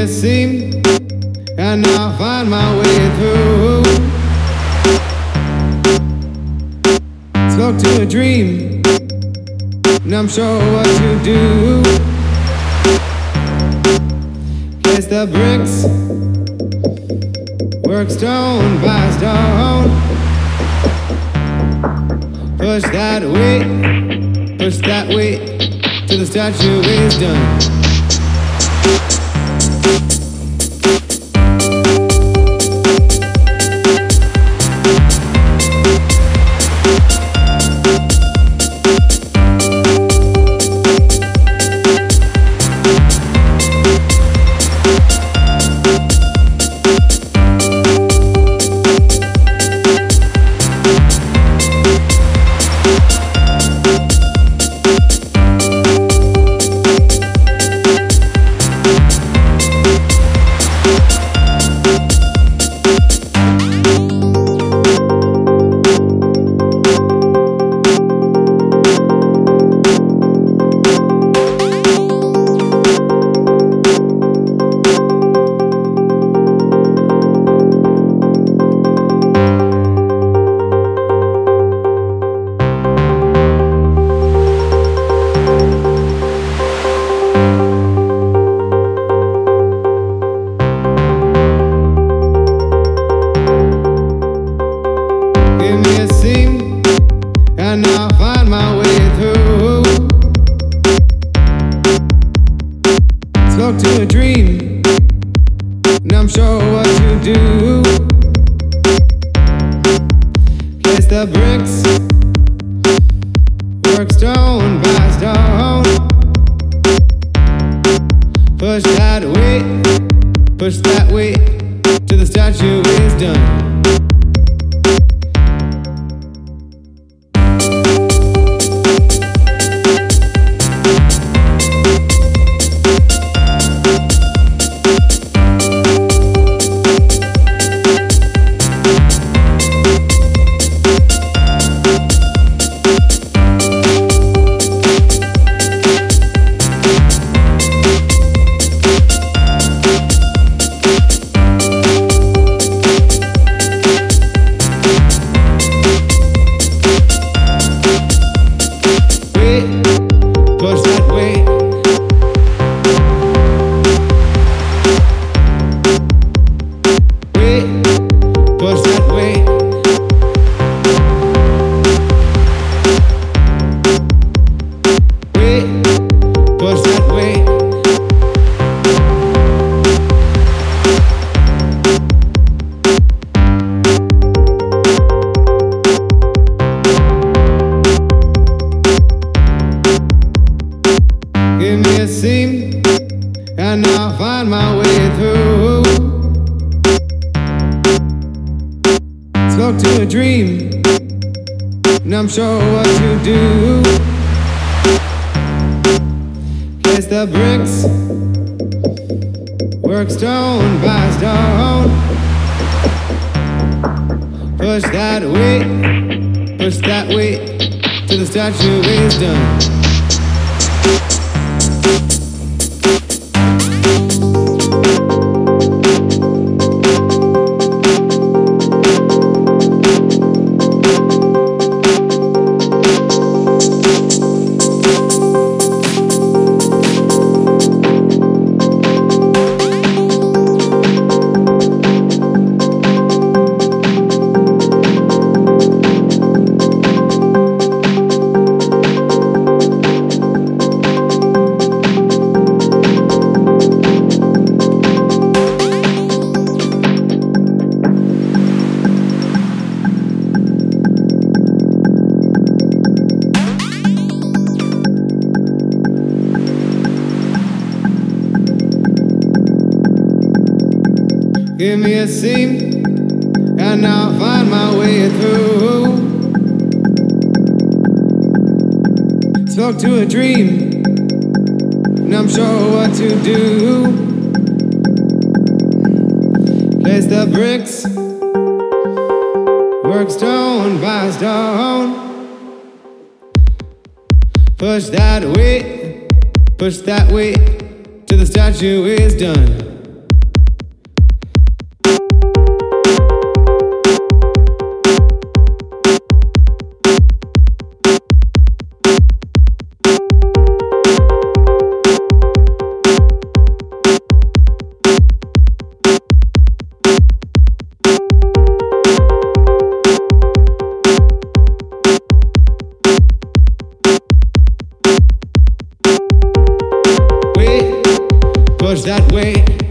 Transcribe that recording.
it and I'll find my way through. Spoke to a dream, and I'm sure what to do. Guess the bricks work stone by stone. Push that weight, push that weight till the statue is done. Do. Place the bricks, work stone by stone. Push that weight, push that weight till the statue is done. And I'll find my way through. Spoke to a dream, and I'm sure what to do. Place the bricks, work stone by stone. Push that weight, push that weight till the statue is done. Give me a seam, and I'll find my way through. Spoke to a dream, and I'm sure what to do. Place the bricks, work stone by stone. Push that weight, push that weight till the statue is done. was that way.